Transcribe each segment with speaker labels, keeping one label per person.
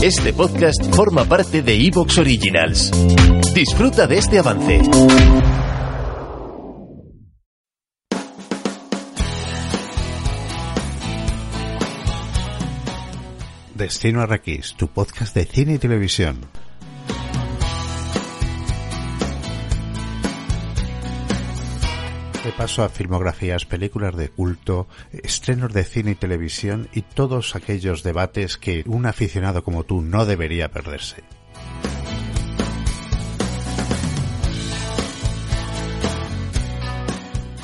Speaker 1: Este podcast forma parte de Evox Originals. Disfruta de este avance.
Speaker 2: Destino Arrakis, tu podcast de cine y televisión. Paso a filmografías, películas de culto, estrenos de cine y televisión y todos aquellos debates que un aficionado como tú no debería perderse.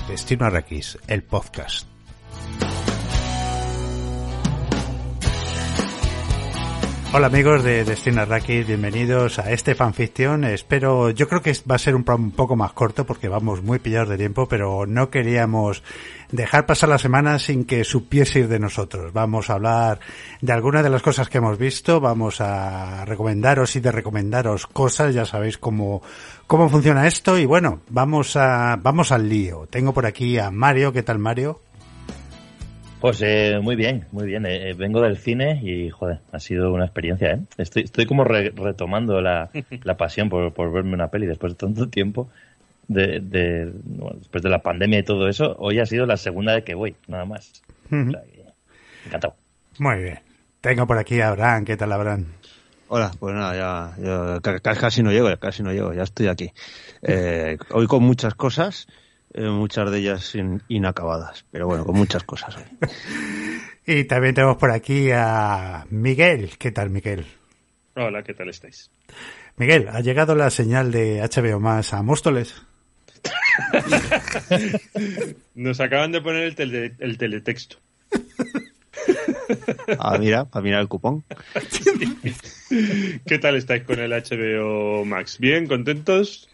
Speaker 2: Destino Arrakis, el podcast. Hola amigos de Destino Arrakis, bienvenidos a este fanfiction. Espero, yo creo que va a ser un, un poco más corto porque vamos muy pillados de tiempo, pero no queríamos dejar pasar la semana sin que ir de nosotros. Vamos a hablar de algunas de las cosas que hemos visto, vamos a recomendaros y de recomendaros cosas, ya sabéis cómo, cómo funciona esto y bueno, vamos a, vamos al lío. Tengo por aquí a Mario, ¿qué tal Mario?
Speaker 3: Pues eh, muy bien, muy bien. Eh, eh, vengo del cine y, joder, ha sido una experiencia, ¿eh? Estoy, estoy como retomando la, la pasión por, por, verme una peli después de tanto tiempo. De, de después de la pandemia y todo eso, hoy ha sido la segunda vez que voy, nada más. encantado.
Speaker 2: Muy bien. Tengo por aquí a Abraham. ¿Qué tal, Abraham?
Speaker 4: Hola, pues nada, ya, casi no llego, casi no llego, ya estoy aquí. hoy con muchas cosas eh, muchas de ellas inacabadas, pero bueno, con muchas cosas
Speaker 2: y también tenemos por aquí a Miguel. ¿Qué tal, Miguel?
Speaker 5: Hola, ¿qué tal estáis?
Speaker 2: Miguel, ¿ha llegado la señal de HBO más a Móstoles?
Speaker 5: Nos acaban de poner el, el teletexto.
Speaker 4: Ah, mira, para mirar el cupón.
Speaker 5: ¿Qué tal estáis con el HBO Max? ¿Bien? ¿Contentos?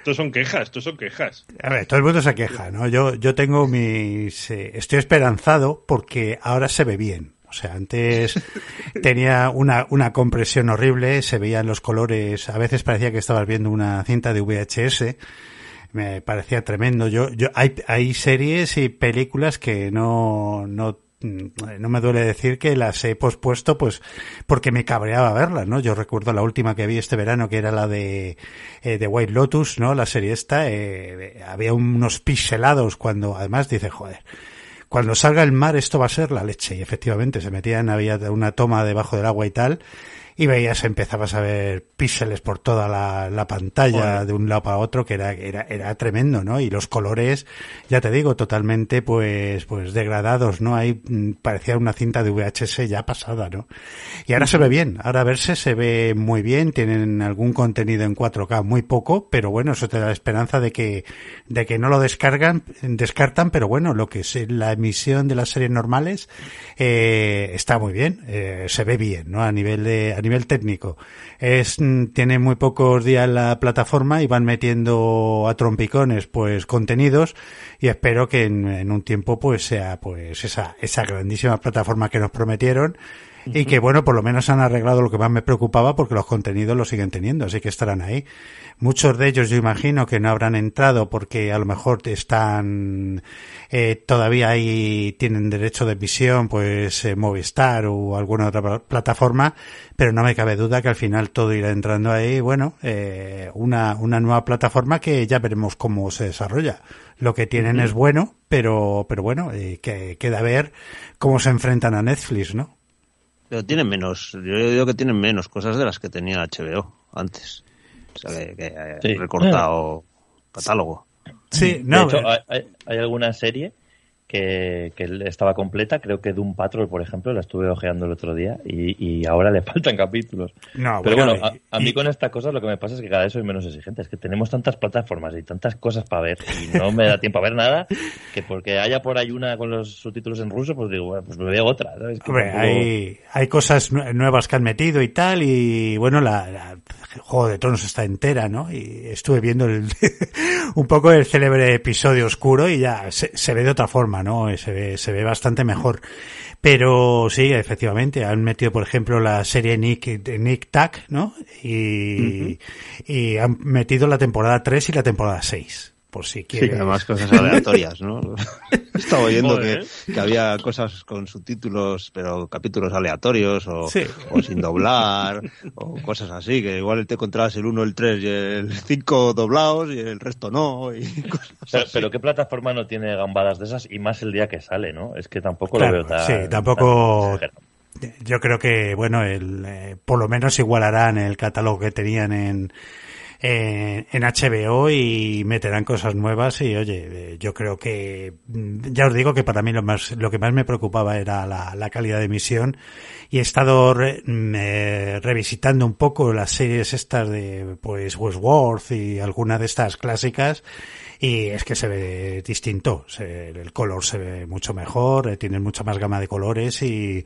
Speaker 5: Estos son quejas, estos son quejas.
Speaker 2: A ver, todo el mundo se queja, ¿no? Yo, yo tengo mis... Eh, estoy esperanzado porque ahora se ve bien. O sea, antes tenía una, una compresión horrible, se veían los colores, a veces parecía que estabas viendo una cinta de VHS, me parecía tremendo. Yo, yo, hay, hay series y películas que no, no no me duele decir que las he pospuesto pues porque me cabreaba verlas, ¿no? Yo recuerdo la última que vi este verano que era la de, eh, de White Lotus, ¿no? La serie esta, eh, había unos pixelados cuando además dice, joder, cuando salga el mar esto va a ser la leche y efectivamente se metían, había una toma debajo del agua y tal y veías, empezabas a ver píxeles por toda la, pantalla de un lado para otro, que era, era, era tremendo, ¿no? Y los colores, ya te digo, totalmente pues, pues degradados, ¿no? Ahí mm, parecía una cinta de VHS ya pasada, ¿no? Y ahora se ve bien, ahora verse se ve muy bien, tienen algún contenido en 4K, muy poco, pero bueno, eso te da la esperanza de que, de que no lo descargan, descartan, pero bueno, lo que es la emisión de las series normales, eh, está muy bien, eh, se ve bien, ¿no? A nivel de, a nivel técnico. Es, mm, tiene muy pocos días la plataforma y van metiendo a trompicones pues contenidos y espero que en, un tiempo pues sea pues esa, esa grandísima plataforma que nos prometieron y que bueno, por lo menos han arreglado lo que más me preocupaba porque los contenidos los siguen teniendo, así que estarán ahí. Muchos de ellos yo imagino que no habrán entrado porque a lo mejor están eh, todavía ahí tienen derecho de visión, pues eh, Movistar o alguna otra plataforma, pero no me cabe duda que al final todo irá entrando ahí. Bueno, eh, una, una nueva plataforma que ya veremos cómo se desarrolla. Lo que tienen es bueno, pero, pero bueno, eh, que queda ver cómo se enfrentan a Netflix, ¿no?
Speaker 4: Pero tienen menos, yo digo que tienen menos cosas de las que tenía HBO antes. O sea, que, recortado catálogo.
Speaker 2: Sí, no.
Speaker 3: De hecho, hay, alguna serie que, que estaba completa. Creo que Doom Patrol, por ejemplo, la estuve ojeando el otro día y, y ahora le faltan capítulos.
Speaker 2: No,
Speaker 3: Pero
Speaker 2: bueno,
Speaker 3: bueno, a, a mí
Speaker 2: y-
Speaker 3: con estas cosas lo que me pasa es que cada vez soy menos exigente. Es que tenemos tantas plataformas y tantas cosas para ver y no me da tiempo a ver nada que porque haya por ahí una con los subtítulos en ruso, pues digo, bueno, pues me veo otra.
Speaker 2: Hombre,
Speaker 3: tampoco-
Speaker 2: hay, hay cosas nue- nuevas que han metido y tal, y bueno, la, la- el Juego de Tronos está entera, ¿no? Y estuve viendo el, un poco el célebre episodio oscuro y ya se, se ve de otra forma, ¿no? Se ve, se ve bastante mejor. Pero sí, efectivamente, han metido, por ejemplo, la serie Nick, Nick Tack, ¿no? Y, y han metido la temporada 3 y la temporada 6, por si
Speaker 4: Sí,
Speaker 2: quieres.
Speaker 4: además cosas aleatorias, ¿no? Estaba oyendo
Speaker 5: Joder.
Speaker 4: que, que había cosas con subtítulos, pero capítulos aleatorios o,
Speaker 2: Sí.
Speaker 4: o sin doblar o cosas así, que igual te encontrabas el 1, el 3 y el 5 doblados y el resto no y cosas
Speaker 3: Pero,
Speaker 4: así.
Speaker 3: pero ¿qué plataforma no tiene gambadas de esas? Y más el día que sale, ¿no? Es que tampoco
Speaker 2: Claro,
Speaker 3: lo veo tan...
Speaker 2: sí, tampoco-
Speaker 3: tan.
Speaker 2: Yo creo que, bueno, el, eh, por lo menos igualarán el catálogo que tenían en, en, en HBO y meterán cosas nuevas y, oye, eh, yo creo que, mm, ya os digo que para mí lo más, lo que más me preocupaba era la, la calidad de emisión y he estado re- mm, eh, revisitando un poco las series estas de, pues, Westworld y alguna de estas clásicas y es que se ve distinto, se- el color se ve mucho mejor, eh, tiene mucha más gama de colores y,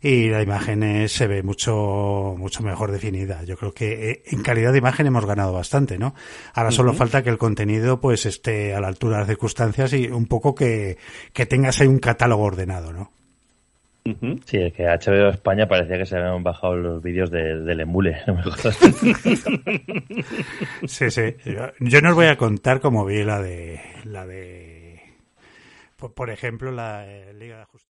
Speaker 2: y la imagen es- se ve mucho, mucho mejor definida. Yo creo que eh, en calidad de imagen hemos ganado bastante, ¿no? Ahora solo falta que el contenido pues esté a la altura de las circunstancias y un poco que, que tengas ahí un catálogo ordenado, ¿no?
Speaker 3: Sí, es que HBO España parecía que se habían bajado los vídeos de- del emule. no me jodas.
Speaker 2: Sí, sí. Yo, yo no os voy a contar cómo vi la de, la de, por, por ejemplo, la eh, Liga de Justicia.